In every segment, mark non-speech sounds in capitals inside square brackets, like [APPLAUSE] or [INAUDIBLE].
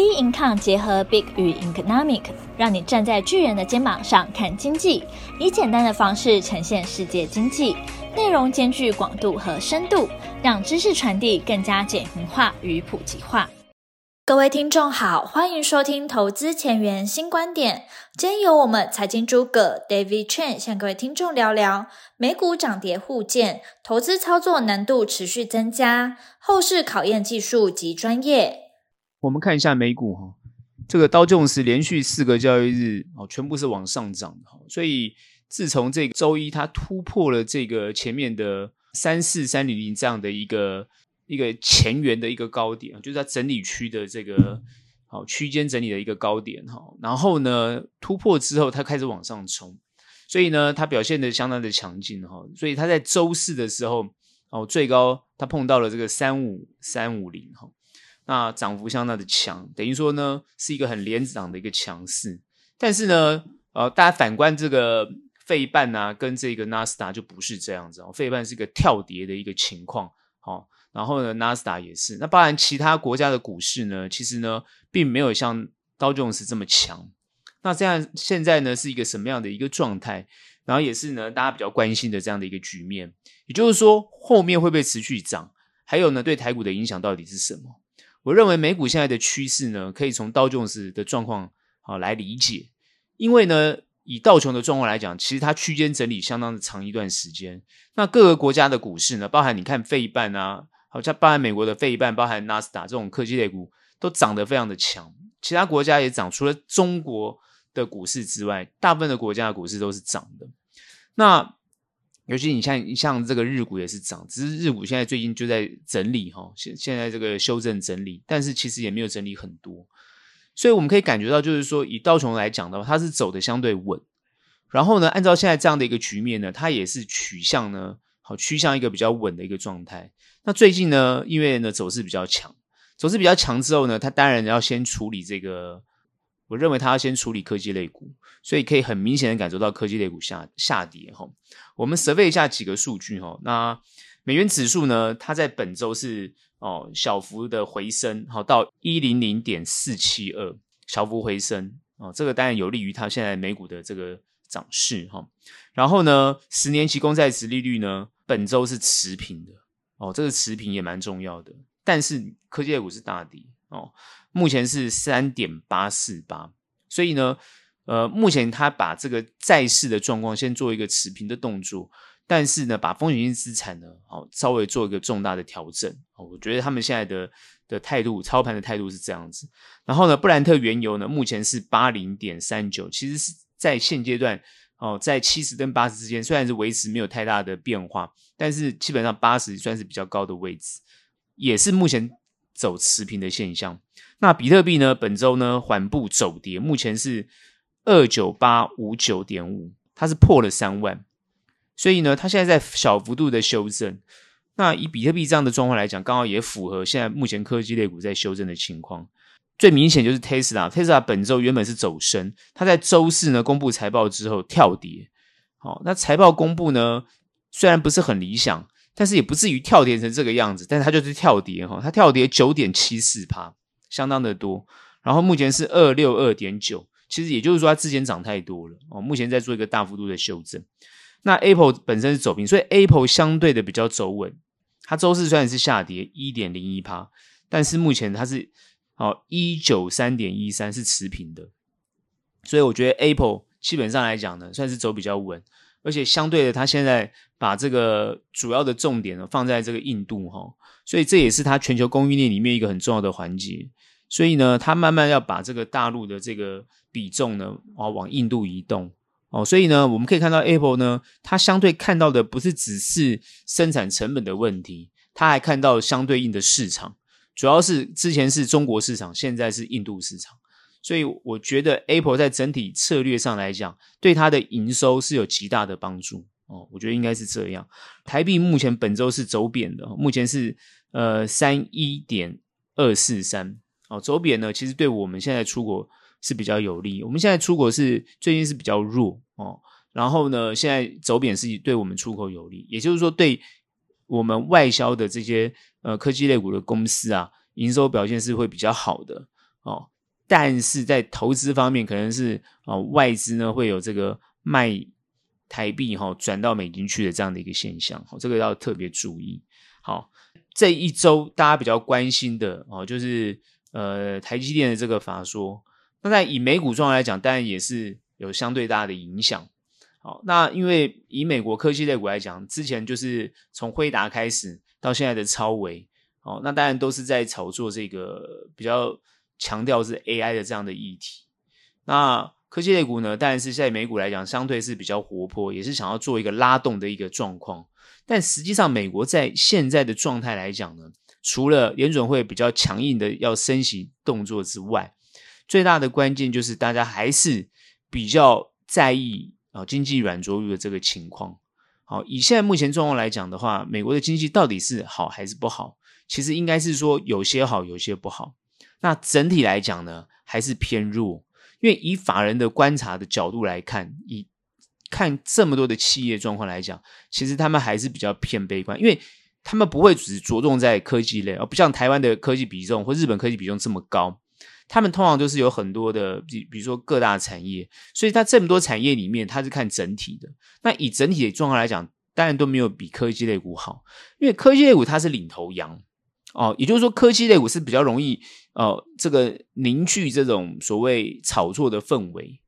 B Income 结合 Big 与 Economic，让你站在巨人的肩膀上看经济，以简单的方式呈现世界经济，内容兼具广度和深度，让知识传递更加简明化与普及化。各位听众好，欢迎收听投资前沿新观点。今天由我们财经诸葛 David Chen 向各位听众聊聊美股涨跌互见，投资操作难度持续增加，后市考验技术及专业。我们看一下美股哈，这个道琼斯连续四个交易日哦，全部是往上涨的哈，所以自从这个周一它突破了这个前面的三四三零零这样的一个一个前缘的一个高点，就是它整理区的这个好区间整理的一个高点哈，然后呢突破之后它开始往上冲，所以呢它表现得相当的强劲哈，所以它在周四的时候哦最高它碰到了这个三五三五零哈。那涨幅相当的强，等于说呢是一个很连涨的一个强势。但是呢，呃，大家反观这个费半啊，跟这个纳斯达就不是这样子哦。费半是一个跳跌的一个情况，好，然后呢，纳斯达也是。那当然，其他国家的股市呢，其实呢，并没有像道琼斯这么强。那这样现在呢，是一个什么样的一个状态？然后也是呢，大家比较关心的这样的一个局面。也就是说，后面会不会持续涨？还有呢，对台股的影响到底是什么？我认为美股现在的趋势呢，可以从道琼斯的状况啊来理解，因为呢，以道琼的状况来讲，其实它区间整理相当的长一段时间。那各个国家的股市呢，包含你看费半啊，好像包含美国的费半，包含纳斯达这种科技类股，都涨得非常的强。其他国家也涨，除了中国的股市之外，大部分的国家的股市都是涨的。那尤其你像你像这个日股也是涨，只是日股现在最近就在整理哈，现现在这个修正整理，但是其实也没有整理很多，所以我们可以感觉到，就是说以道琼来讲的话，它是走的相对稳，然后呢，按照现在这样的一个局面呢，它也是取向呢，好趋向一个比较稳的一个状态。那最近呢，因为呢走势比较强，走势比较强之后呢，它当然要先处理这个。我认为他要先处理科技类股，所以可以很明显的感受到科技类股下下跌哈。我们设备一下几个数据哈。那美元指数呢，它在本周是哦小幅的回升，好到一零零点四七二，小幅回升哦。这个当然有利于它现在美股的这个涨势哈。然后呢，十年期公债殖利率呢，本周是持平的哦，这个持平也蛮重要的。但是科技类股是大跌哦。目前是三点八四八，所以呢，呃，目前他把这个债市的状况先做一个持平的动作，但是呢，把风险性资产呢，好稍微做一个重大的调整。哦我觉得他们现在的的态度，操盘的态度是这样子。然后呢，布兰特原油呢，目前是八零点三九，其实是在现阶段哦，在七十跟八十之间，虽然是维持没有太大的变化，但是基本上八十算是比较高的位置，也是目前走持平的现象。那比特币呢？本周呢缓步走跌，目前是二九八五九点五，它是破了三万，所以呢，它现在在小幅度的修正。那以比特币这样的状况来讲，刚好也符合现在目前科技类股在修正的情况。最明显就是 Tesla，Tesla 本周原本是走升，它在周四呢公布财报之后跳跌。好，那财报公布呢，虽然不是很理想，但是也不至于跳跌成这个样子，但是它就是跳跌哈，它跳跌九点七四趴。相当的多，然后目前是二六二点九，其实也就是说它之前涨太多了哦，目前在做一个大幅度的修正。那 Apple 本身是走平，所以 Apple 相对的比较走稳。它周四虽然是下跌一点零一趴，但是目前它是哦一九三点一三是持平的，所以我觉得 Apple 基本上来讲呢，算是走比较稳，而且相对的，它现在把这个主要的重点呢放在这个印度哈，所以这也是它全球供应链里面一个很重要的环节。所以呢，他慢慢要把这个大陆的这个比重呢，啊，往印度移动哦。所以呢，我们可以看到 Apple 呢，它相对看到的不是只是生产成本的问题，它还看到相对应的市场，主要是之前是中国市场，现在是印度市场。所以我觉得 Apple 在整体策略上来讲，对它的营收是有极大的帮助哦。我觉得应该是这样。台币目前本周是走贬的，目前是呃三一点二四三。哦，走贬呢，其实对我们现在出国是比较有利。我们现在出国是最近是比较弱哦，然后呢，现在走贬是对我们出口有利，也就是说，对我们外销的这些呃科技类股的公司啊，营收表现是会比较好的哦，但是在投资方面，可能是哦外资呢会有这个卖台币哈、哦、转到美金去的这样的一个现象，哦，这个要特别注意。好，这一周大家比较关心的哦，就是呃台积电的这个法说，那在以美股状况来讲，当然也是有相对大的影响。好，那因为以美国科技类股来讲，之前就是从辉达开始到现在的超微，哦，那当然都是在炒作这个比较强调是 AI 的这样的议题。那科技类股呢，当然是在美股来讲，相对是比较活泼，也是想要做一个拉动的一个状况。但实际上，美国在现在的状态来讲呢，除了联准会比较强硬的要升息动作之外，最大的关键就是大家还是比较在意。啊，经济软着陆的这个情况，好，以现在目前状况来讲的话，美国的经济到底是好还是不好？其实应该是说有些好，有些不好。那整体来讲呢，还是偏弱。因为以法人的观察的角度来看，以看这么多的企业状况来讲，其实他们还是比较偏悲观，因为他们不会只着重在科技类，而不像台湾的科技比重或日本科技比重这么高。他们通常都是有很多的，比比如说各大产业，所以它这么多产业里面，它是看整体的。那以整体的状况来讲，当然都没有比科技类股好，因为科技类股它是领头羊哦，也就是说科技类股是比较容易哦，这个凝聚这种所谓炒作的氛围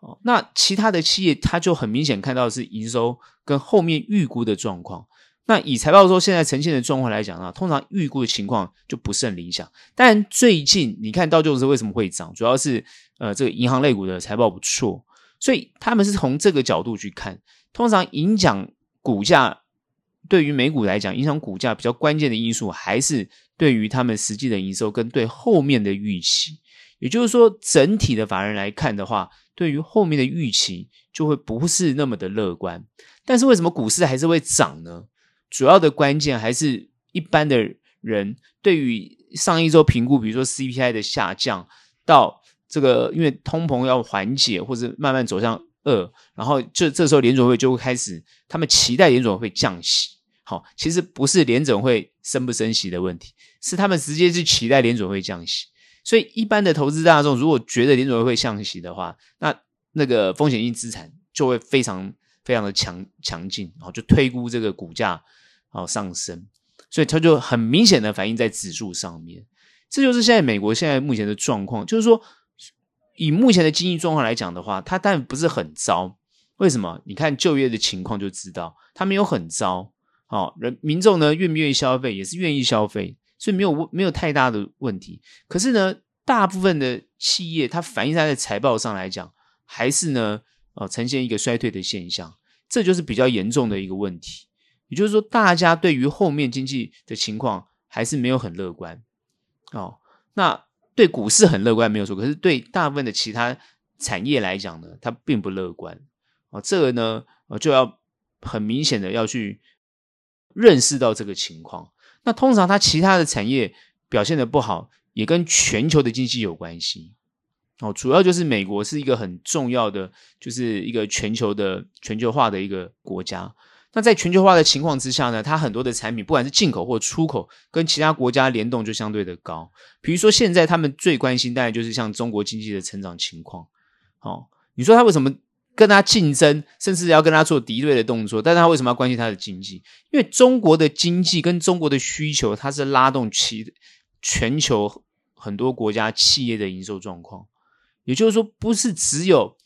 哦。那其他的企业，它就很明显看到是营收跟后面预估的状况。那以财报说现在呈现的状况来讲呢，通常预估的情况就不是很理想。但最近你看到就是为什么会涨，主要是呃这个银行类股的财报不错，所以他们是从这个角度去看。通常影响股价，对于美股来讲，影响股价比较关键的因素还是对于他们实际的营收跟对后面的预期。也就是说，整体的法人来看的话，对于后面的预期就会不是那么的乐观。但是为什么股市还是会涨呢？主要的关键还是一般的人对于上一周评估，比如说 CPI 的下降，到这个因为通膨要缓解或者慢慢走向二，然后这这时候联准会就会开始，他们期待联准会降息。好，其实不是联总会升不升息的问题，是他们直接是期待联总会降息。所以一般的投资大众如果觉得联总会会降息的话，那那个风险性资产就会非常非常的强强劲，然后就推估这个股价。好上升，所以它就很明显的反映在指数上面。这就是现在美国现在目前的状况，就是说，以目前的经济状况来讲的话，它当然不是很糟。为什么？你看就业的情况就知道，它没有很糟。好，人民众呢愿不愿意消费，也是愿意消费，所以没有没有太大的问题。可是呢，大部分的企业它反映在的财报上来讲，还是呢，呃，呈现一个衰退的现象，这就是比较严重的一个问题。也就是说，大家对于后面经济的情况还是没有很乐观哦。那对股市很乐观没有错，可是对大部分的其他产业来讲呢，它并不乐观哦。这个呢，就要很明显的要去认识到这个情况。那通常它其他的产业表现的不好，也跟全球的经济有关系哦。主要就是美国是一个很重要的，就是一个全球的全球化的一个国家。那在全球化的情况之下呢，它很多的产品，不管是进口或出口，跟其他国家联动就相对的高。比如说，现在他们最关心，当然就是像中国经济的成长情况。哦，你说他为什么跟他竞争，甚至要跟他做敌对的动作？但是他为什么要关心他的经济？因为中国的经济跟中国的需求，它是拉动其全球很多国家企业的营收状况。也就是说，不是只有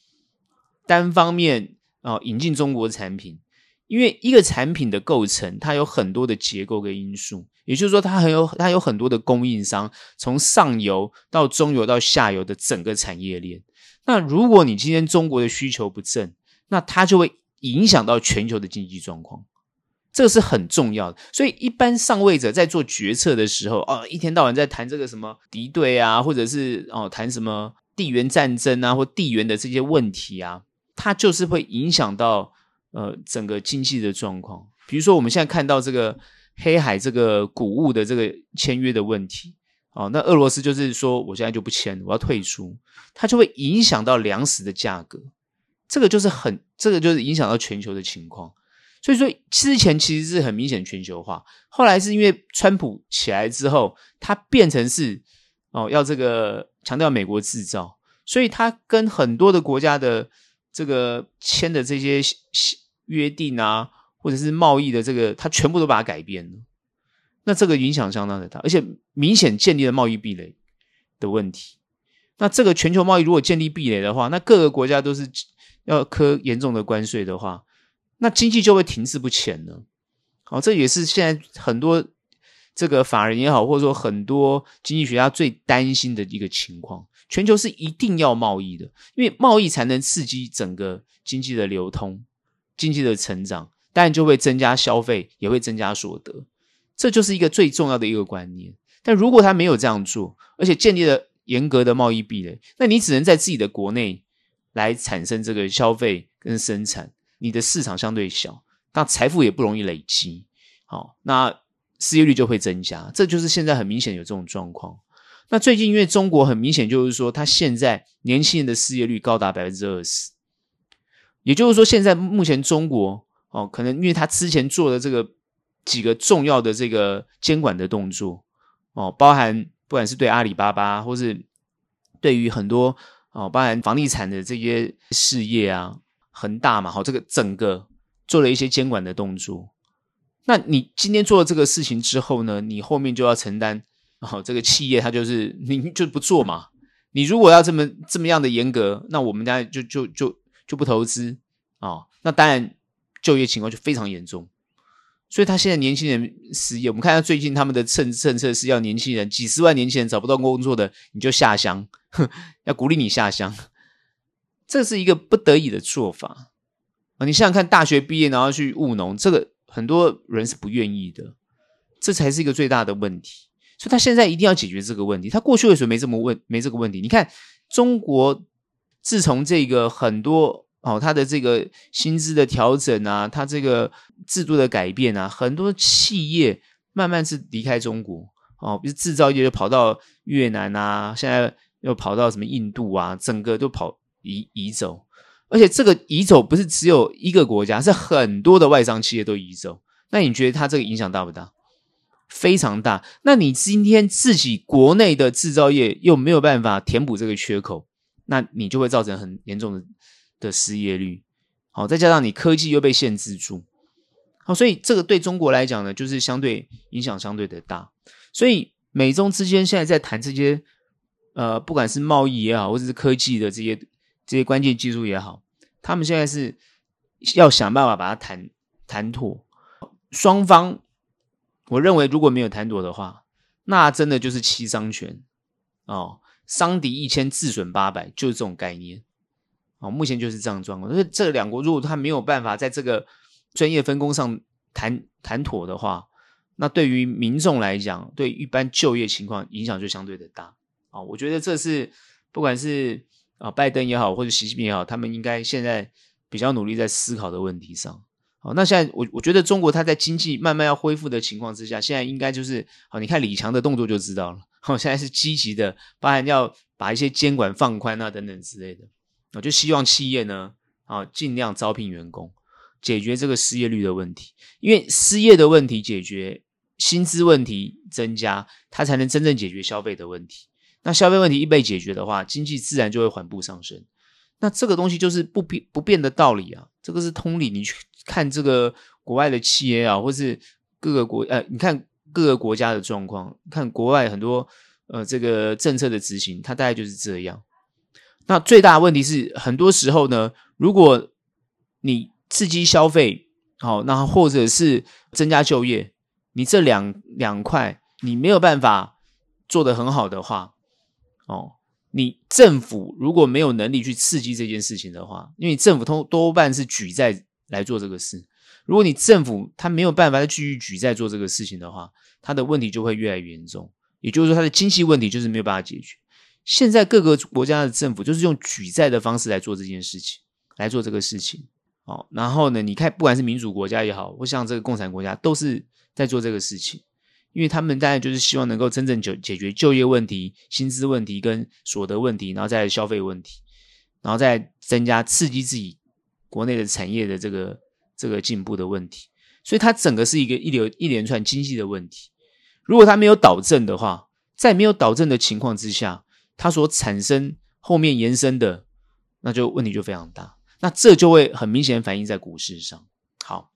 单方面啊、哦、引进中国的产品。因为一个产品的构成，它有很多的结构跟因素，也就是说，它很有它有很多的供应商，从上游到中游到下游的整个产业链。那如果你今天中国的需求不振，那它就会影响到全球的经济状况，这个是很重要的。所以，一般上位者在做决策的时候，哦，一天到晚在谈这个什么敌对啊，或者是哦谈什么地缘战争啊，或地缘的这些问题啊，它就是会影响到。呃，整个经济的状况，比如说我们现在看到这个黑海这个谷物的这个签约的问题，哦，那俄罗斯就是说我现在就不签，我要退出，它就会影响到粮食的价格，这个就是很，这个就是影响到全球的情况。所以说之前其实是很明显全球化，后来是因为川普起来之后，它变成是哦要这个强调美国制造，所以他跟很多的国家的这个签的这些约定啊，或者是贸易的这个，他全部都把它改变了。那这个影响相当的大，而且明显建立了贸易壁垒的问题。那这个全球贸易如果建立壁垒的话，那各个国家都是要科严重的关税的话，那经济就会停滞不前了。好，这也是现在很多这个法人也好，或者说很多经济学家最担心的一个情况。全球是一定要贸易的，因为贸易才能刺激整个经济的流通、经济的成长，当然就会增加消费，也会增加所得。这就是一个最重要的一个观念。但如果他没有这样做，而且建立了严格的贸易壁垒，那你只能在自己的国内来产生这个消费跟生产，你的市场相对小，那财富也不容易累积，好，那失业率就会增加。这就是现在很明显有这种状况。那最近因为中国很明显就是说，他现在年轻人的失业率高达百分之二十，也就是说，现在目前中国哦，可能因为他之前做的这个。几个重要的这个监管的动作哦，包含不管是对阿里巴巴，或是对于很多哦，包含房地产的这些事业啊，恒大嘛，好，这个整个做了一些监管的动作。那你今天做了这个事情之后呢，你后面就要承担哦，这个企业它就是你就不做嘛。你如果要这么这么样的严格，那我们家就就就就不投资啊，哦，那当然就业情况就非常严重。所以他现在年轻人失业，我们看到最近他们的政政策是要年轻人几十万年轻人找不到工作的，你就下乡，哼要鼓励你下乡，这是一个不得已的做法啊！你想想看，大学毕业然后去务农，这个很多人是不愿意的，这才是一个最大的问题。所以他现在一定要解决这个问题。他过去为什么没这么问，没这个问题？你看中国自从这个很多。哦，他的这个薪资的调整啊，他这个制度的改变啊，很多企业慢慢是离开中国哦，比如制造业就跑到越南啊，现在又跑到什么印度啊，整个都跑移移走，而且这个移走不是只有一个国家，是很多的外商企业都移走。那你觉得它这个影响大不大？非常大。那你今天自己国内的制造业又没有办法填补这个缺口，那你就会造成很严重的。的失业率，好，再加上你科技又被限制住，好，所以这个对中国来讲呢，就是相对影响相对的大。所以美中之间现在在谈这些，呃，不管是贸易也好，或者是科技的这些这些关键技术也好，他们现在是要想办法把它谈谈妥。双方，我认为如果没有谈妥的话，那真的就是七伤拳哦，伤敌一千，自损八百，就是这种概念。哦，目前就是这样状况。所以这两国如果他没有办法在这个专业分工上谈谈妥的话，那对于民众来讲，对一般就业情况影响就相对的大。啊，我觉得这是不管是啊拜登也好，或者习近平也好，他们应该现在比较努力在思考的问题上。好，那现在我我觉得中国它在经济慢慢要恢复的情况之下，现在应该就是好，你看李强的动作就知道了。好，现在是积极的，包含要把一些监管放宽啊等等之类的。我就希望企业呢，啊，尽量招聘员工，解决这个失业率的问题。因为失业的问题解决，薪资问题增加，它才能真正解决消费的问题。那消费问题一被解决的话，经济自然就会缓步上升。那这个东西就是不变不变的道理啊，这个是通理。你去看这个国外的企业啊，或是各个国呃，你看各个国家的状况，看国外很多呃这个政策的执行，它大概就是这样。那最大的问题是，很多时候呢，如果你刺激消费，好，那或者是增加就业，你这两两块你没有办法做得很好的话，哦，你政府如果没有能力去刺激这件事情的话，因为政府通多半是举债来做这个事，如果你政府他没有办法再继续举债做这个事情的话，他的问题就会越来越严重，也就是说，他的经济问题就是没有办法解决。现在各个国家的政府就是用举债的方式来做这件事情，来做这个事情，哦，然后呢，你看，不管是民主国家也好，或像这个共产国家，都是在做这个事情，因为他们当然就是希望能够真正解解决就业问题、薪资问题跟所得问题，然后再消费问题，然后再增加刺激自己国内的产业的这个这个进步的问题，所以它整个是一个一流一连串经济的问题。如果它没有导正的话，在没有导正的情况之下，它所产生后面延伸的，那就问题就非常大。那这就会很明显反映在股市上。好，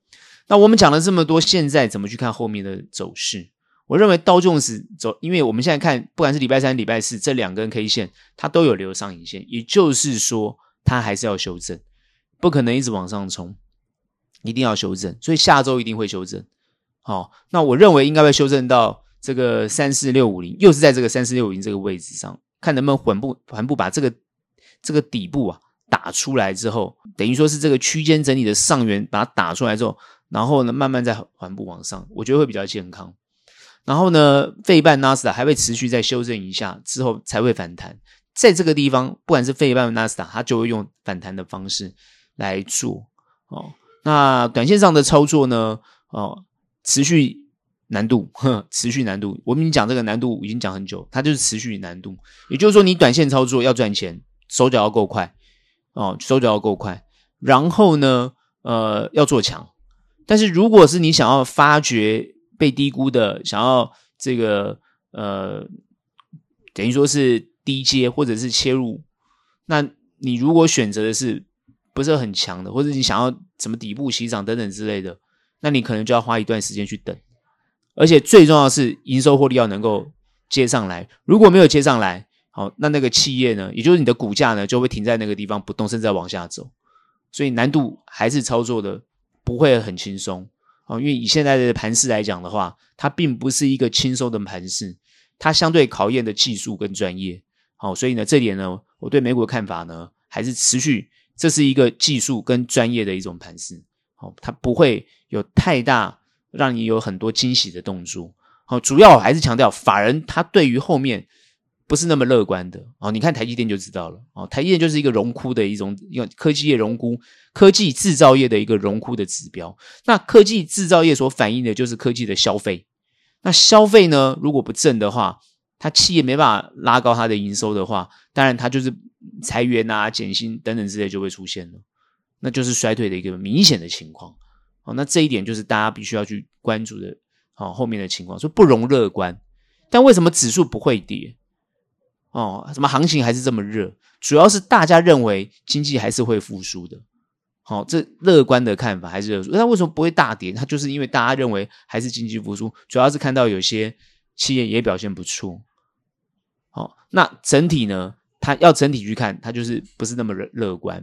那我们讲了这么多，现在怎么去看后面的走势？我认为刀重是走，因为我们现在看，不管是礼拜三、礼拜四这两根 K 线，它都有留上影线，也就是说，它还是要修正，不可能一直往上冲，一定要修正。所以下周一定会修正。好，那我认为应该会修正到这个三四六五零，又是在这个三四六五零这个位置上，看能不能缓步缓步把这个这个底部啊打出来之后，等于说是这个区间整理的上缘把它打出来之后，然后呢慢慢再缓步往上，我觉得会比较健康。然后呢，费半纳斯达还会持续再修正一下之后才会反弹，在这个地方，不管是费半纳斯达，它就会用反弹的方式来做哦。那短线上的操作呢，哦，持续难度，呵，[LAUGHS] 持续难度。我跟你讲这个难度已经讲很久，它就是持续难度。也就是说，你短线操作要赚钱，手脚要够快哦，手脚要够快。然后呢，呃，要做强。但是如果是你想要发掘，被低估的，想要这个呃，等于说是低阶或者是切入，那你如果选择的是不是很强的，或者你想要什么底部起涨等等之类的，那你可能就要花一段时间去等，而且最重要是营收获利要能够接上来，如果没有接上来，好，那那个企业呢，也就是你的股价呢，就会停在那个地方不动，甚至往下走，所以难度还是操作的不会很轻松。啊，因为以现在的盘势来讲的话，它并不是一个轻松的盘势，它相对考验的技术跟专业。好，所以呢，这点呢，我对美股的看法呢，还是持续，这是一个技术跟专业的一种盘势。好，它不会有太大让你有很多惊喜的动作。好，主要还是强调，法人他对于后面。不是那么乐观的哦，你看台积电就知道了哦。台积电就是一个荣枯的一种，一个科技业荣枯、科技制造业的一个荣枯的指标。那科技制造业所反映的就是科技的消费。那消费呢，如果不振的话，它企业没办法拉高它的营收的话，当然它就是裁员啊、减薪等等之类就会出现了，那就是衰退的一个明显的情况。哦，那这一点就是大家必须要去关注的。哦，后面的情况，所以不容乐观。但为什么指数不会跌？哦，什么行情还是这么热？主要是大家认为经济还是会复苏的。好、哦，这乐观的看法还是热。那为什么不会大跌？它就是因为大家认为还是经济复苏，主要是看到有些企业也表现不错。好、那整体呢？它要整体去看，它就是不是那么乐乐观。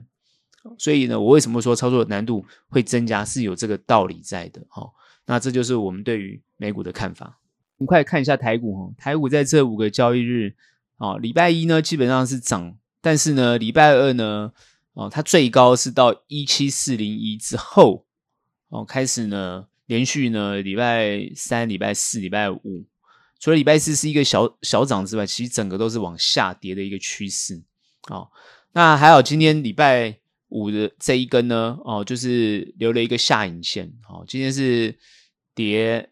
所以呢，我为什么说操作难度会增加，是有这个道理在的。好、哦，那这就是我们对于美股的看法。我们快看一下台股哈，台股在这五个交易日。哦，礼拜一呢基本上是涨，但是呢，礼拜二呢，哦，它最高是到一七四零一之后，哦，开始呢连续呢礼拜三、礼拜四、礼拜五，除了礼拜四是一个小小涨之外，其实整个都是往下跌的一个趋势。哦，那还有今天礼拜五的这一根呢，哦，就是留了一个下影线。哦，今天是跌，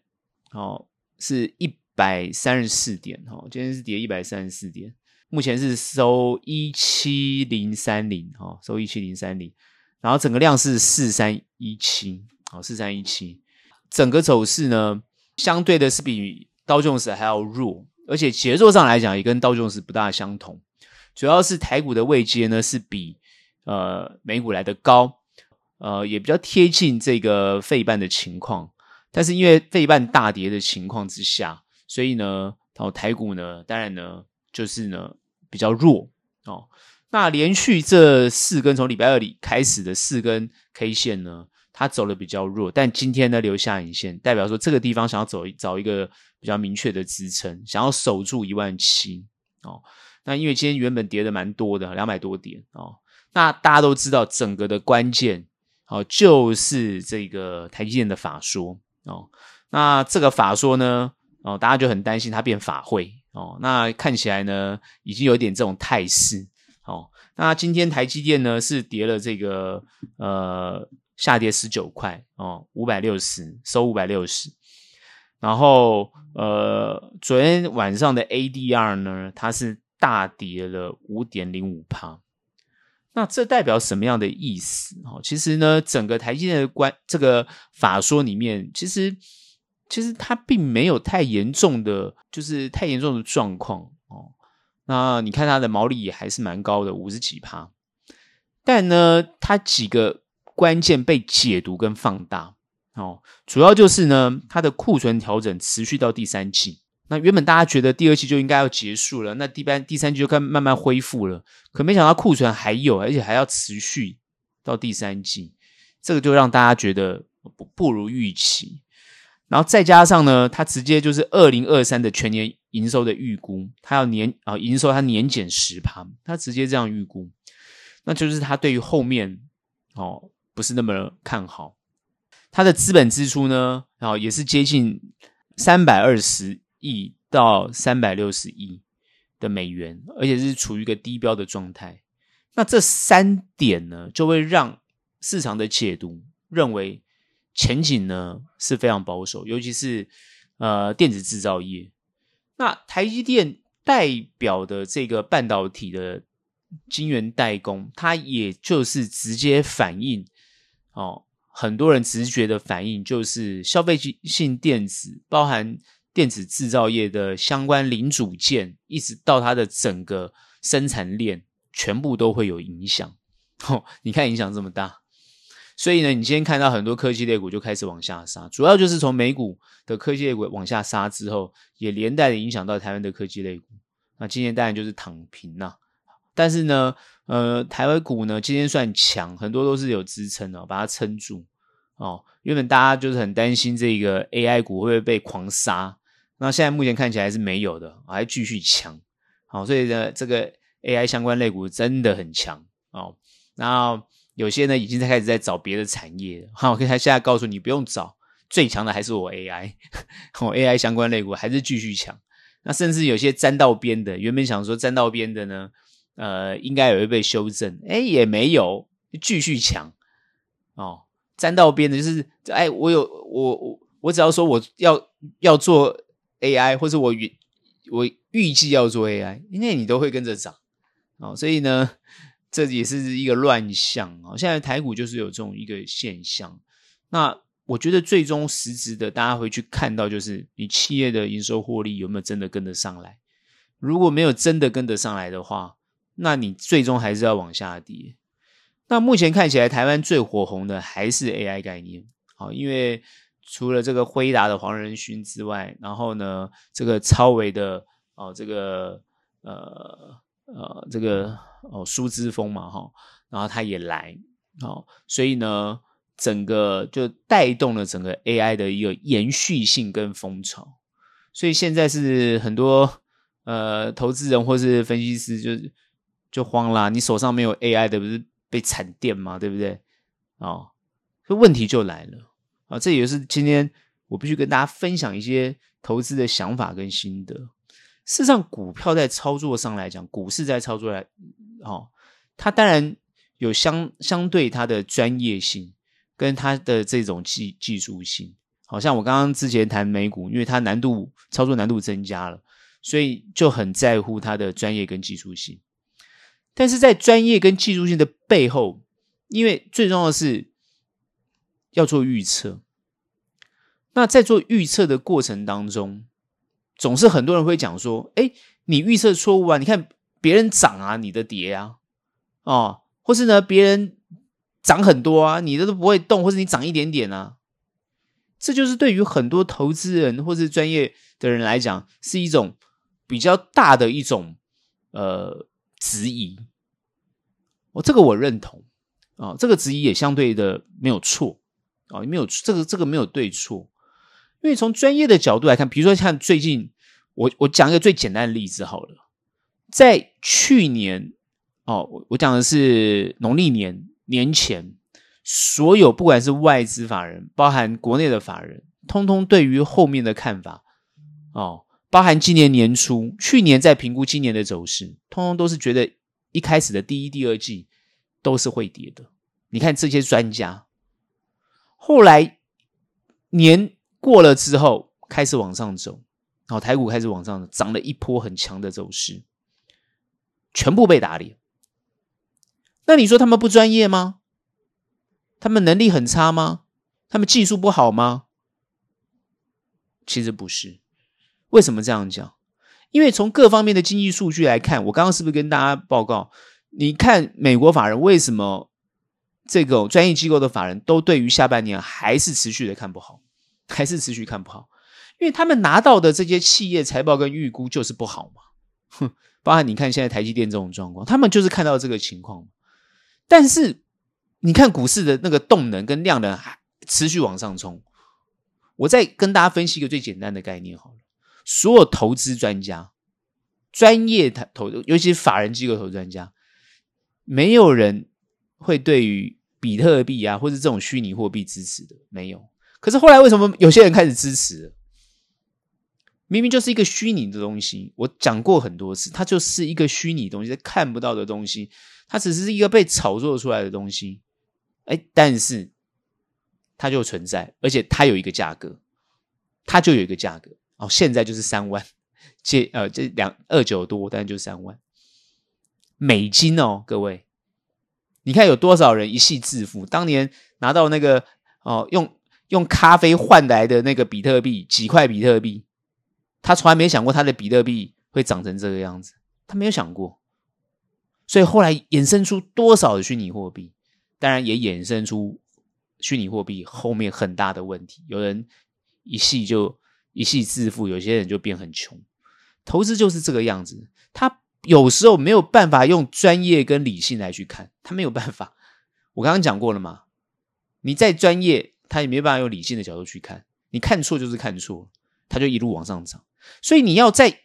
哦，是一。百三十四点，哈，今天是跌一百三十四点，目前是收一七零三零，哈，收一七零三零，然后整个量是四三一七，好，四三一七，整个走势呢，相对的是比道琼斯还要弱，而且节奏上来讲也跟道琼斯不大相同，主要是台股的位阶呢是比呃美股来的高，呃，也比较贴近这个费半的情况，但是因为费半大跌的情况之下。所以呢，哦，台股呢，当然呢，就是呢比较弱哦。那连续这四根从礼拜二里开始的四根 K 线呢，它走的比较弱，但今天呢留下影线，代表说这个地方想要走一找一个比较明确的支撑，想要守住一万七哦。那因为今天原本跌的蛮多的，两百多点哦。那大家都知道，整个的关键哦就是这个台积电的法说哦。那这个法说呢？哦，大家就很担心它变法会哦。那看起来呢，已经有点这种态势哦。那今天台积电呢是跌了这个呃下跌十九块哦，五百六十收五百六十。然后呃昨天晚上的 ADR 呢，它是大跌了五点零五趴。那这代表什么样的意思？哦，其实呢，整个台积电的关这个法说里面，其实。其实它并没有太严重的，就是太严重的状况哦。那你看它的毛利也还是蛮高的，五十几趴。但呢，它几个关键被解读跟放大哦，主要就是呢，它的库存调整持续到第三季。那原本大家觉得第二季就应该要结束了，那第三第三季就该慢慢恢复了，可没想到库存还有，而且还要持续到第三季，这个就让大家觉得不不如预期。然后再加上呢，它直接就是二零二三的全年营收的预估，它要年啊营收它年减十趴，它直接这样预估，那就是它对于后面哦不是那么看好。它的资本支出呢，然后也是接近三百二十亿到三百六十亿的美元，而且是处于一个低标的状态。那这三点呢，就会让市场的解读认为。前景呢是非常保守，尤其是呃电子制造业。那台积电代表的这个半导体的晶圆代工，它也就是直接反映哦，很多人直觉的反应就是消费性电子，包含电子制造业的相关零组件，一直到它的整个生产链，全部都会有影响。哦，你看影响这么大。所以呢，你今天看到很多科技类股就开始往下杀，主要就是从美股的科技类股往下杀之后，也连带的影响到台湾的科技类股。那今天当然就是躺平呐。但是呢，呃，台湾股呢今天算强，很多都是有支撑的，把它撑住哦。原本大家就是很担心这个 AI 股会不会被狂杀，那现在目前看起来是没有的，还继续强。好，所以呢，这个 AI 相关类股真的很强哦。然后。有些呢已经在开始在找别的产业，[LAUGHS] 好，我可以现在告诉你，不用找，最强的还是我 AI，[LAUGHS] 我 AI 相关类股还是继续强。那甚至有些沾到边的，原本想说沾到边的呢，呃，应该也会被修正，哎，也没有，继续抢。哦，沾到边的就是，哎，我有我我我只要说我要要做 AI，或者我预我预计要做 AI，因为你都会跟着涨，哦，所以呢。这也是一个乱象啊！现在台股就是有这种一个现象。那我觉得最终实质的，大家会去看到，就是你企业的营收获利有没有真的跟得上来。如果没有真的跟得上来的话，那你最终还是要往下跌。那目前看起来，台湾最火红的还是 AI 概念。好，因为除了这个辉达的黄仁勋之外，然后呢，这个超维的哦，这个呃。呃，这个哦，苏姿丰嘛，哈，然后他也来，哦，所以呢，整个就带动了整个 AI 的一个延续性跟风潮，所以现在是很多呃投资人或是分析师就是就慌啦，你手上没有 AI 的，不是被惨电吗？对不对？哦，所以问题就来了啊，这也是今天我必须跟大家分享一些投资的想法跟心得。事实上，股票在操作上来讲，股市在操作来，哦，它当然有相相对它的专业性跟它的这种技技术性。好像我刚刚之前谈美股，因为它难度操作难度增加了，所以就很在乎它的专业跟技术性。但是在专业跟技术性的背后，因为最重要的是要做预测。那在做预测的过程当中，总是很多人会讲说：“哎，你预测错误啊！你看别人涨啊，你的跌啊，哦，或是呢，别人涨很多啊，你的都不会动，或是你涨一点点啊。”这就是对于很多投资人或是专业的人来讲，是一种比较大的一种呃质疑。我、哦、这个我认同啊、哦，这个质疑也相对的没有错啊，哦、没有这个这个没有对错。因为从专业的角度来看，比如说像最近，我我讲一个最简单的例子好了，在去年哦，我我讲的是农历年年前，所有不管是外资法人，包含国内的法人，通通对于后面的看法哦，包含今年年初，去年在评估今年的走势，通通都是觉得一开始的第一、第二季都是会跌的。你看这些专家，后来年。过了之后开始往上走，然后台股开始往上涨了一波很强的走势，全部被打脸。那你说他们不专业吗？他们能力很差吗？他们技术不好吗？其实不是。为什么这样讲？因为从各方面的经济数据来看，我刚刚是不是跟大家报告？你看美国法人为什么这个专业机构的法人都对于下半年还是持续的看不好，还是持续看不好？因为他们拿到的这些企业财报跟预估就是不好嘛。哼，[LAUGHS] 包含你看现在台积电这种状况，他们就是看到这个情况。但是你看股市的那个动能跟量能还持续往上冲。我再跟大家分析一个最简单的概念好了。所有投资专家、专业投投，尤其是法人机构投资专家，没有人会对于比特币啊，或者这种虚拟货币支持的，没有。可是后来为什么有些人开始支持？明明就是一个虚拟的东西，我讲过很多次，它就是一个虚拟东西，看不到的东西，它只是一个被炒作出来的东西。哎，但是它就存在，而且它有一个价格，它就有一个价格。哦，现在就是三万，借呃，这两二九多，但就三万美金哦，各位，你看有多少人一夕致富？当年拿到那个哦，用用咖啡换来的那个比特币，几块比特币，他从来没想过他的比特币会长成这个样子，他没有想过，所以后来衍生出多少的虚拟货币，当然也衍生出虚拟货币后面很大的问题，有人一夕就。一夕致富，有些人就变很穷。投资就是这个样子，他有时候没有办法用专业跟理性来去看，他没有办法。我刚刚讲过了嘛，你再专业，他也没办法用理性的角度去看。你看错就是看错，他就一路往上涨。所以你要在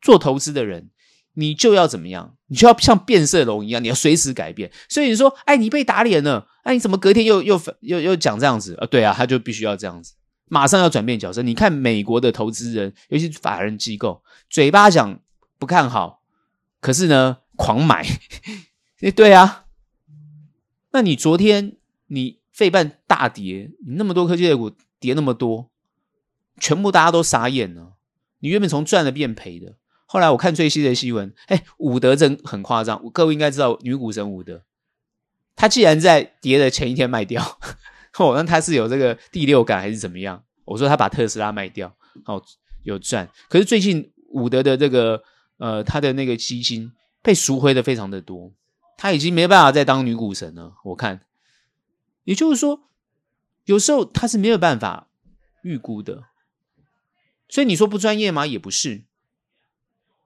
做投资的人，你就要怎么样？你就要像变色龙一样，你要随时改变。所以你说，哎，你被打脸了，哎，你怎么隔天又又又又讲这样子？啊，对啊，他就必须要这样子。马上要转变角色，你看美国的投资人，尤其是法人机构，嘴巴讲不看好，可是呢，狂买。[LAUGHS] 对啊，那你昨天你费半大跌，你那么多科技类股跌那么多，全部大家都傻眼了。你原本从赚的变赔的，后来我看最新的新闻，哎，伍德真很夸张，各位应该知道女股神伍德，她既然在跌的前一天卖掉。哦，那他是有这个第六感还是怎么样？我说他把特斯拉卖掉，哦，有赚。可是最近伍德的这个呃，他的那个基金被赎回的非常的多，他已经没办法再当女股神了。我看，也就是说，有时候他是没有办法预估的。所以你说不专业吗？也不是。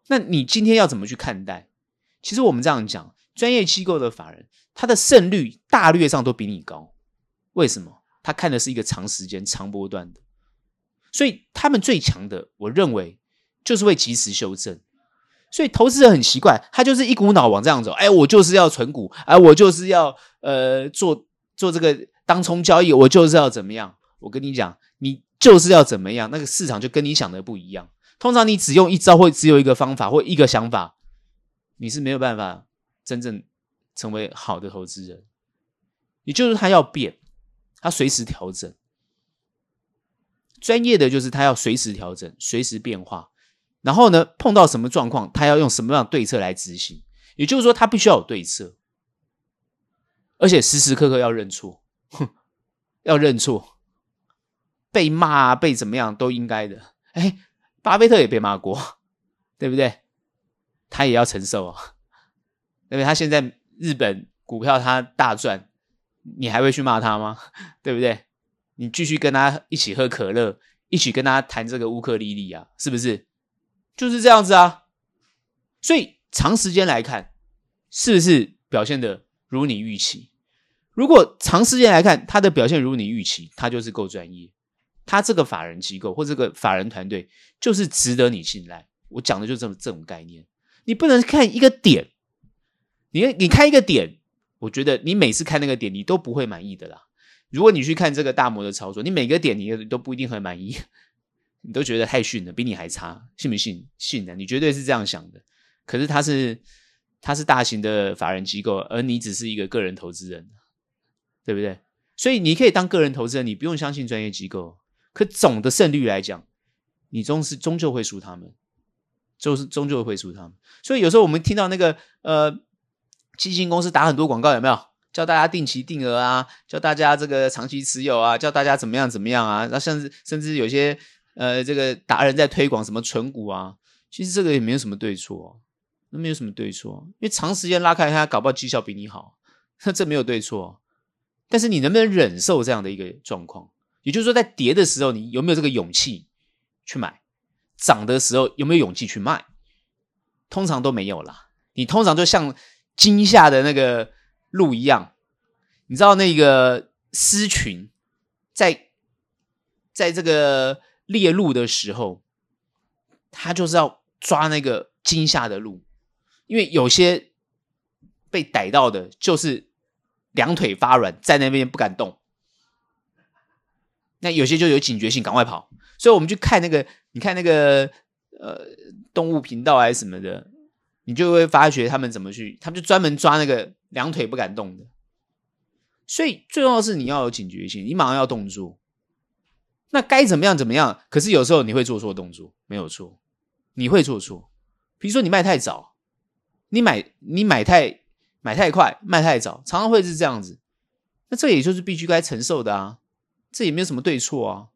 那你今天要怎么去看待？其实我们这样讲，专业机构的法人，他的胜率大略上都比你高。为什么？他看的是一个长时间、长波段的，所以他们最强的，我认为就是会及时修正。所以投资人很奇怪，他就是一股脑往这样走。哎，我就是要存股，哎，我就是要呃做做这个当冲交易，我就是要怎么样？我跟你讲，你就是要怎么样？那个市场就跟你想的不一样。通常你只用一招，或只有一个方法，或一个想法，你是没有办法真正成为好的投资人。也就是他要变。他随时调整，专业的就是他要随时调整、随时变化。然后呢，碰到什么状况，他要用什么样的对策来执行。也就是说，他必须要有对策，而且时时刻刻要认错，哼，[LAUGHS] 要认错，被骂、被怎么样都应该的。哎，巴菲特也被骂过，对不对？他也要承受啊，因为他现在日本股票他大赚。你还会去骂他吗？[LAUGHS] 对不对？你继续跟他一起喝可乐，一起跟他谈这个乌克丽丽啊，是不是？就是这样子啊。所以长时间来看，是不是表现的如你预期？如果长时间来看，他的表现如你预期，他就是够专业。他这个法人机构或这个法人团队就是值得你信赖。我讲的就是这么这种概念。你不能看一个点，你你看一个点。我觉得你每次看那个点，你都不会满意的啦。如果你去看这个大摩的操作，你每个点你都不一定很满意，你都觉得太逊了，比你还差，信不信？信的，你绝对是这样想的。可是他是他是大型的法人机构，而你只是一个个人投资人，对不对？所以你可以当个人投资人，你不用相信专业机构。可总的胜率来讲，你终是终究会输他们，就是终究会输他们。所以有时候我们听到那个呃。基金公司打很多广告，有没有叫大家定期定额啊？叫大家这个长期持有啊？叫大家怎么样怎么样啊？那甚至甚至有些呃，这个达人在推广什么存股啊？其实这个也没有什么对错，那没有什么对错，因为长时间拉开它，搞不好绩效比你好，那 [LAUGHS] 这没有对错。但是你能不能忍受这样的一个状况？也就是说，在跌的时候，你有没有这个勇气去买？涨的时候有没有勇气去卖？通常都没有啦。你通常就像惊吓的那个鹿一样，你知道那个狮群在在这个猎鹿的时候，他就是要抓那个惊吓的鹿，因为有些被逮到的，就是两腿发软，在那边不敢动。那有些就有警觉性，赶快跑。所以我们去看那个，你看那个呃动物频道还是什么的，你就会发觉他们怎么去，他们就专门抓那个两腿不敢动的。所以最重要是你要有警觉性，你马上要动作。那该怎么样怎么样？可是有时候你会做错动作，没有错，你会做错。比如说你卖太早，你买你买太买太快，卖太早，常常会是这样子。那这也就是必须该承受的啊。这也没有什么对错啊，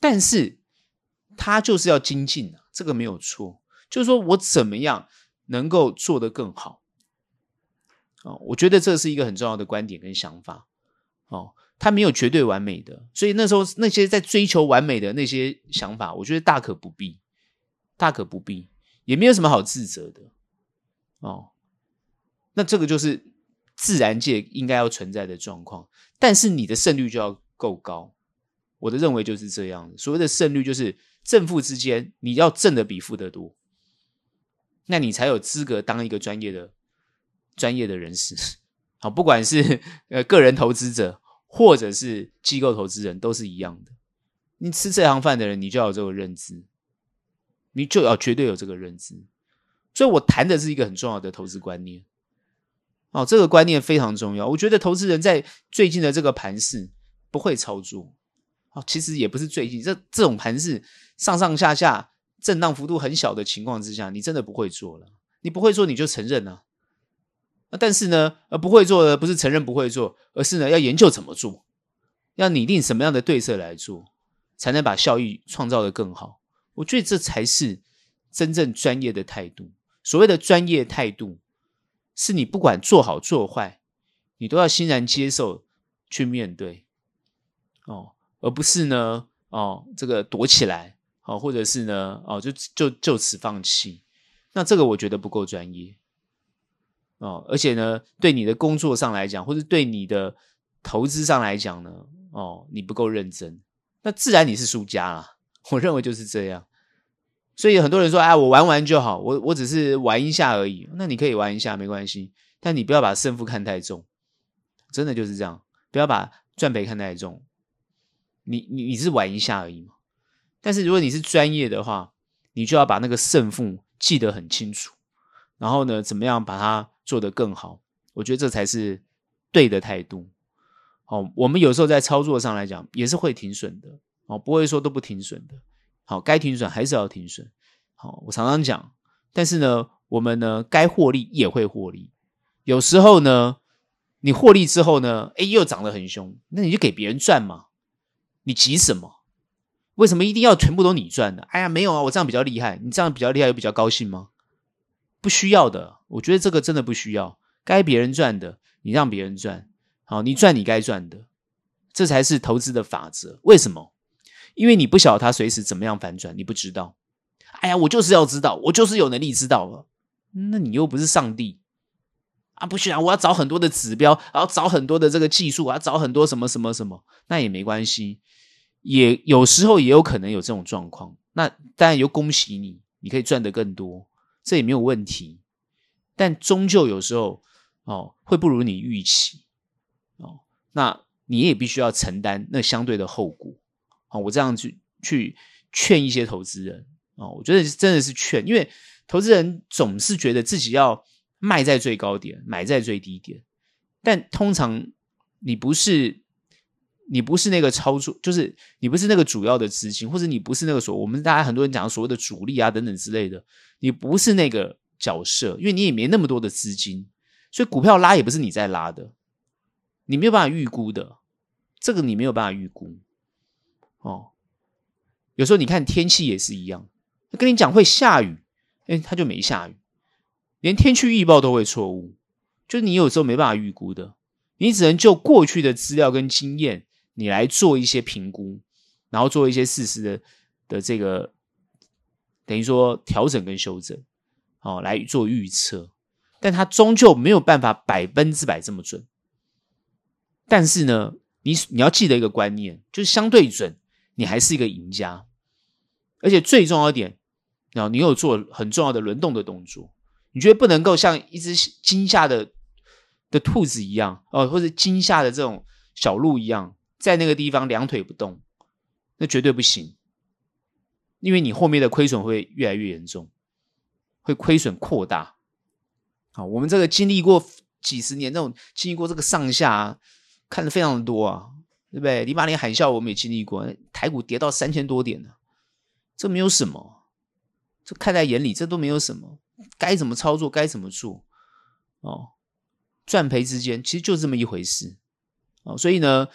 但是他就是要精进啊，这个没有错。就是说我怎么样能够做得更好哦，我觉得这是一个很重要的观点跟想法哦。他没有绝对完美的，所以那时候那些在追求完美的那些想法，我觉得大可不必，大可不必，也没有什么好自责的哦。那这个就是自然界应该要存在的状况，但是你的胜率就要够高，我的认为就是这样。所谓的胜率就是正负之间，你要正的比负的多，那你才有资格当一个专业的专业的人士。好，不管是呃个人投资者或者是机构投资人，都是一样的。你吃这行饭的人，你就要有这个认知，你就要绝对有这个认知。所以我谈的是一个很重要的投资观念。哦，这个观念非常重要。我觉得投资人在最近的这个盘势。不会操作，哦，其实也不是最近这这种盘势上上下下震荡幅度很小的情况之下，你真的不会做了。你不会做，你就承认啊。但是呢，呃，不会做的不是承认不会做，而是呢要研究怎么做，要拟定什么样的对策来做，才能把效益创造得更好。我觉得这才是真正专业的态度。所谓的专业态度，是你不管做好做坏，你都要欣然接受去面对。哦，而不是呢，哦，这个躲起来，哦，或者是呢，哦，就就就此放弃，那这个我觉得不够专业，哦，而且呢，对你的工作上来讲，或者对你的投资上来讲呢，哦，你不够认真，那自然你是输家啦。我认为就是这样，所以很多人说，哎，我玩玩就好，我我只是玩一下而已，那你可以玩一下没关系，但你不要把胜负看太重，真的就是这样，不要把赚赔看太重。你你你是玩一下而已嘛，但是如果你是专业的话，你就要把那个胜负记得很清楚，然后呢，怎么样把它做得更好？我觉得这才是对的态度。好，我们有时候在操作上来讲也是会停损的，哦，不会说都不停损的。好，该停损还是要停损。好，我常常讲，但是呢，我们呢该获利也会获利。有时候呢，你获利之后呢，诶，又涨得很凶，那你就给别人赚嘛。你急什么？为什么一定要全部都你赚的？哎呀，没有啊，我这样比较厉害。你这样比较厉害，又比较高兴吗？不需要的。我觉得这个真的不需要。该别人赚的，你让别人赚。好，你赚你该赚的，这才是投资的法则。为什么？因为你不晓得它随时怎么样反转，你不知道。哎呀，我就是要知道，我就是有能力知道了。那你又不是上帝啊！不行啊，我要找很多的指标，然后找很多的这个技术，我要找很多什么什么什么，那也没关系。也有时候也有可能有这种状况，那当然又恭喜你，你可以赚得更多，这也没有问题。但终究有时候哦，会不如你预期哦，那你也必须要承担那相对的后果。哦，我这样去去劝一些投资人哦，我觉得真的是劝，因为投资人总是觉得自己要卖在最高点，买在最低点，但通常你不是。你不是那个操作，就是你不是那个主要的资金，或者你不是那个所我们大家很多人讲所谓的主力啊等等之类的，你不是那个角色，因为你也没那么多的资金，所以股票拉也不是你在拉的，你没有办法预估的，这个你没有办法预估。哦，有时候你看天气也是一样，跟你讲会下雨，哎，它就没下雨，连天气预报都会错误，就是你有时候没办法预估的，你只能就过去的资料跟经验，你来做一些评估，然后做一些事实的的这个等于说调整跟修正，哦，来做预测，但它终究没有办法百分之百这么准。但是呢，你你要记得一个观念，就是相对准，你还是一个赢家。而且最重要一点，然后你有做很重要的轮动的动作，你觉得不能够像一只惊吓的的兔子一样，哦，或者惊吓的这种小鹿一样，在那个地方两腿不动，那绝对不行，因为你后面的亏损会越来越严重，会亏损扩大。好，我们这个经历过几十年，这种经历过这个上下。看的非常的多啊，对不对？零八年海啸我们也经历过，台股跌到三千多点呢，这没有什么，这看在眼里，这都没有什么，该怎么操作该怎么做哦，赚赔之间其实就这么一回事哦，所以呢，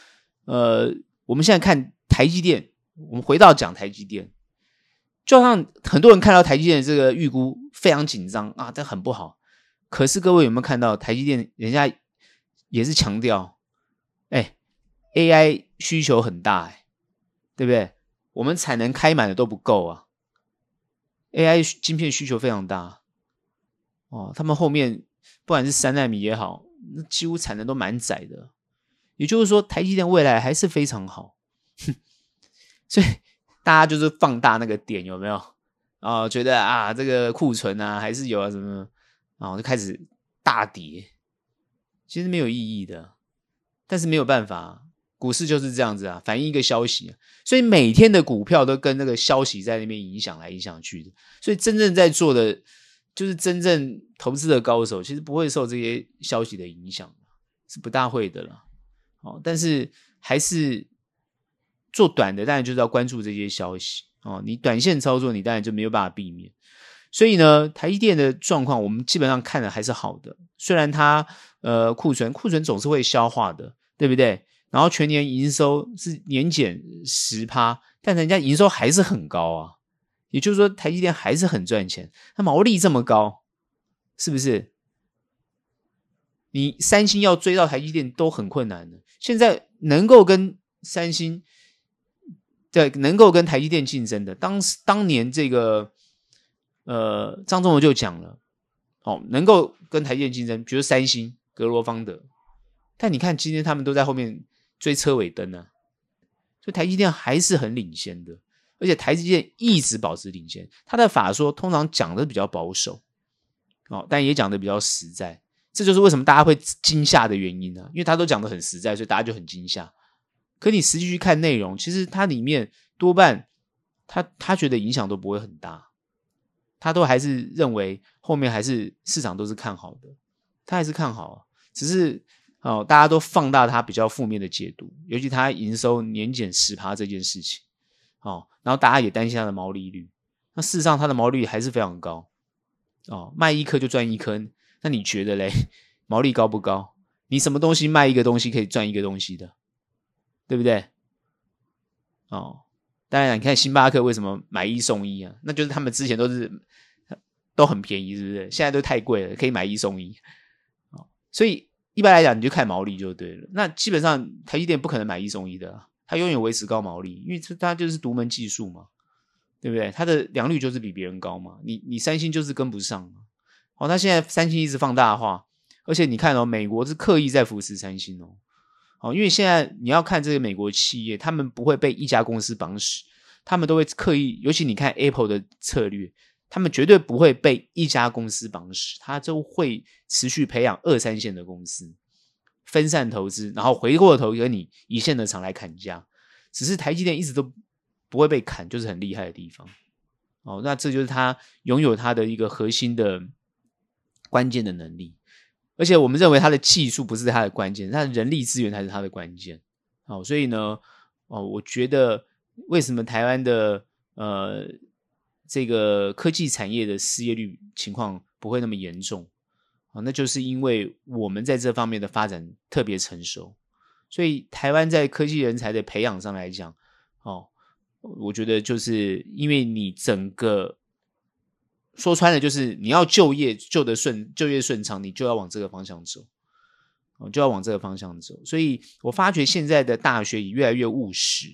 呃，我们现在看台积电，我们回到讲台积电，就像很多人看到台积电这个预估非常紧张啊，这很不好，可是各位有没有看到台积电人家也是强调。哎，AI 需求很大哎，对不对？我们产能开满了都不够啊，AI 晶片需求非常大哦。他们后面不管是三纳米也好，那几乎产能都蛮窄的。也就是说，台积电未来还是非常好。哼，所以大家就是放大那个点有没有？哦，觉得啊，这个库存啊还是有啊什么，然后就开始大跌，其实没有意义的。但是没有办法，股市就是这样子啊，反映一个消息，所以每天的股票都跟那个消息在那边影响来影响去的。所以真正在做的，就是真正投资的高手，其实不会受这些消息的影响，是不大会的了。哦，但是还是做短的，当然就是要关注这些消息哦。你短线操作，你当然就没有办法避免。所以呢，台积电的状况，我们基本上看的还是好的，虽然它。呃，库存库存总是会消化的，对不对？然后全年营收是年减十趴，但人家营收还是很高啊。也就是说，台积电还是很赚钱，它毛利这么高，是不是？你三星要追到台积电都很困难的。现在能够跟三星，对，能够跟台积电竞争的，当时当年这个，呃，张忠谋就讲了，哦，能够跟台积电竞争，比如三星。格罗方德，但你看今天他们都在后面追车尾灯呢，所以台积电还是很领先的，而且台积电一直保持领先。他的法说通常讲的比较保守，哦，但也讲的比较实在，这就是为什么大家会惊吓的原因呢？因为他都讲的很实在，所以大家就很惊吓。可你实际去看内容，其实它里面多半他他觉得影响都不会很大，他都还是认为后面还是市场都是看好的，他还是看好。只是哦，大家都放大他比较负面的解读，尤其他营收年减十趴这件事情，哦，然后大家也担心他的毛利率。那事实上，他的毛利率还是非常高，哦，卖一颗就赚一颗。那你觉得嘞？毛利高不高？你什么东西卖一个东西可以赚一个东西的，对不对？哦，当然，你看星巴克为什么买一送一啊？那就是他们之前都是都很便宜，是不是？现在都太贵了，可以买一送一。所以一般来讲，你就看毛利就对了。那基本上台积电不可能买一送一的，它永远维持高毛利，因为它就是独门技术嘛，对不对？它的良率就是比别人高嘛。你你三星就是跟不上嘛。哦，那现在三星一直放大化，而且你看哦，美国是刻意在扶持三星哦。哦，因为现在你要看这个美国企业，他们不会被一家公司绑死，他们都会刻意，尤其你看 Apple 的策略。他们绝对不会被一家公司绑死，他就会持续培养二三线的公司，分散投资，然后回过头跟你一线的厂来砍价。只是台积电一直都不会被砍，就是很厉害的地方。哦，那这就是他拥有他的一个核心的关键的能力。而且我们认为他的技术不是他的关键，他的人力资源才是他的关键。哦，所以呢，哦，我觉得为什么台湾的呃。这个科技产业的失业率情况不会那么严重啊，那就是因为我们在这方面的发展特别成熟，所以台湾在科技人才的培养上来讲，哦，我觉得就是因为你整个说穿了就是你要就业就得顺，就业顺畅，你就要往这个方向走，哦，就要往这个方向走。所以我发觉现在的大学也越来越务实，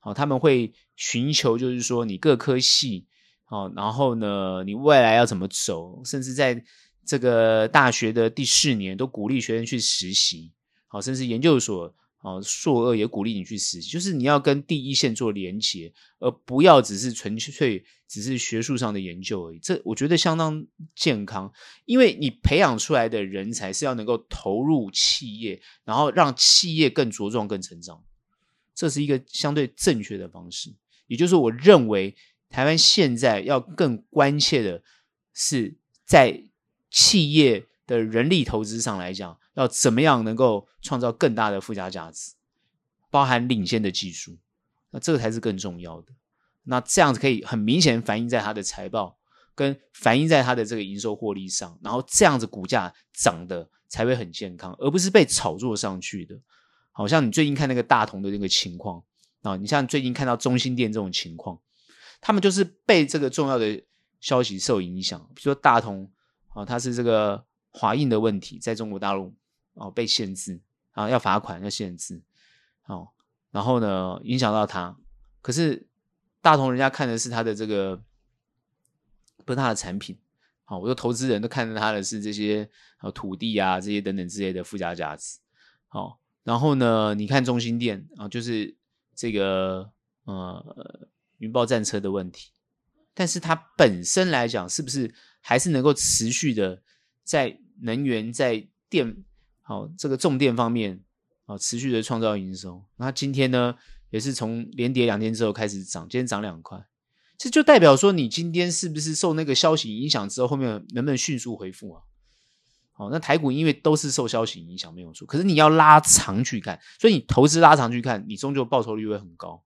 好，他们会寻求就是说你各科系，好，然后呢，你未来要怎么走，甚至在这个大学的第四年都鼓励学生去实习，好，甚至研究所。哦，硕二也鼓励你去实习，就是你要跟第一线做连结，而不要只是纯粹只是学术上的研究而已。这我觉得相当健康，因为你培养出来的人才是要能够投入企业，然后让企业更茁壮、更成长。这是一个相对正确的方式。也就是我认为，台湾现在要更关切的是，在企业的人力投资上来讲。要怎么样能够创造更大的附加价值，包含领先的技术，那这个才是更重要的。那这样子可以很明显反映在它的财报，跟反映在它的这个营收获利上，然后这样子股价涨得才会很健康，而不是被炒作上去的。好像你最近看那个大同的那个情况啊，你像最近看到中心店这种情况，他们就是被这个重要的消息受影响，比如说大同啊，它是这个华映的问题，在中国大陆。哦，被限制啊，要罚款，要限制，哦，然后呢，影响到他。可是大同人家看的是他的这个，不是他的产品。好，我说投资人都看着他的是这些啊土地啊，这些等等之类的附加价值。好，然后呢，你看中心店啊，就是这个呃云豹战车的问题。但是它本身来讲，是不是还是能够持续的在能源在电？好，这个重电方面，啊，持续的创造营收。那今天呢，也是从连跌两天之后开始涨，今天涨两块，这就代表说你今天是不是受那个消息影响之后，后面能不能迅速恢复啊？好，那台股因为都是受消息影响，没有错。可是你要拉长去看，所以你投资拉长去看，你终究报酬率会很高。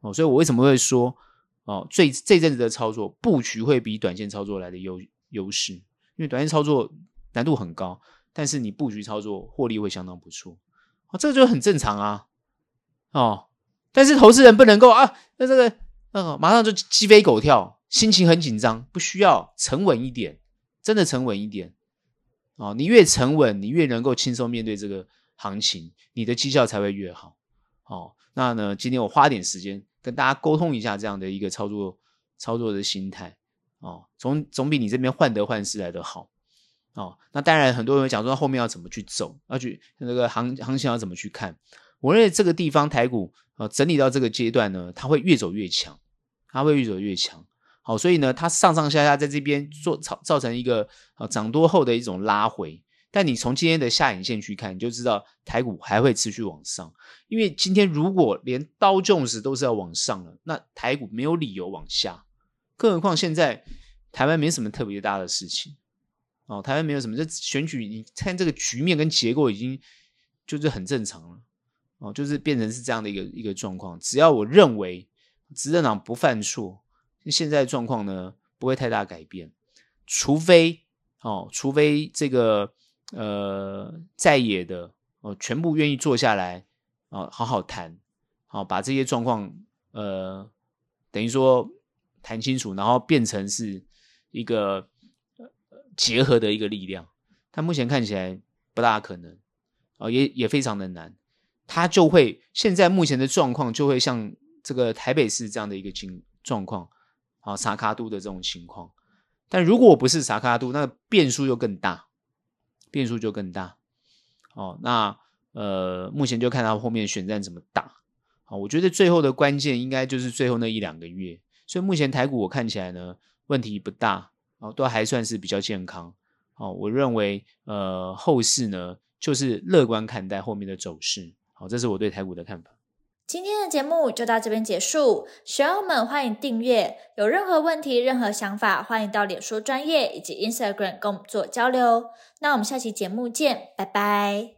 哦，所以我为什么会说，哦，最这阵子的操作布局会比短线操作来的优优势，因为短线操作难度很高。但是你布局操作获利会相当不错，哦，这个就很正常啊，哦，但是投资人不能够啊，那这个那个马上就鸡飞狗跳，心情很紧张，不需要沉稳一点，真的沉稳一点，哦，你越沉稳，你越能够轻松面对这个行情，你的绩效才会越好，哦，那呢，今天我花点时间跟大家沟通一下这样的一个操作操作的心态，哦，总总比你这边患得患失来得好。哦，那当然，很多人讲说后面要怎么去走，要去那个行行情要怎么去看。我认为这个地方台股呃整理到这个阶段呢，它会越走越强，它会越走越强。好，所以呢，它上上下下在这边做造造成一个呃涨多后的一种拉回。但你从今天的下影线去看，你就知道台股还会持续往上。因为今天如果连刀重时都是要往上了，那台股没有理由往下。更何况现在台湾没什么特别大的事情。哦，台湾没有什么，这选举你看这个局面跟结构已经就是很正常了，哦，就是变成是这样的一个一个状况。只要我认为执政党不犯错，现在状况呢不会太大改变，除非哦，除非这个呃在野的哦全部愿意坐下来哦好好谈，好把这些状况呃等于说谈清楚，然后变成是一个。结合的一个力量，但目前看起来不大可能，啊，也也非常的难，它就会现在目前的状况就会像这个台北市这样的一个情状况，啊，萨卡都的这种情况，但如果不是萨卡都，那变数就更大，变数就更大，哦，那呃，目前就看他后面选战怎么打，啊，我觉得最后的关键应该就是最后那一两个月，所以目前台股我看起来呢，问题不大。哦，都还算是比较健康。哦，我认为，呃，后市呢，就是乐观看待后面的走势。好，这是我对台股的看法。今天的节目就到这边结束，学友们欢迎订阅。有任何问题、任何想法，欢迎到脸书专业以及 Instagram 跟我们做交流。那我们下期节目见，拜拜。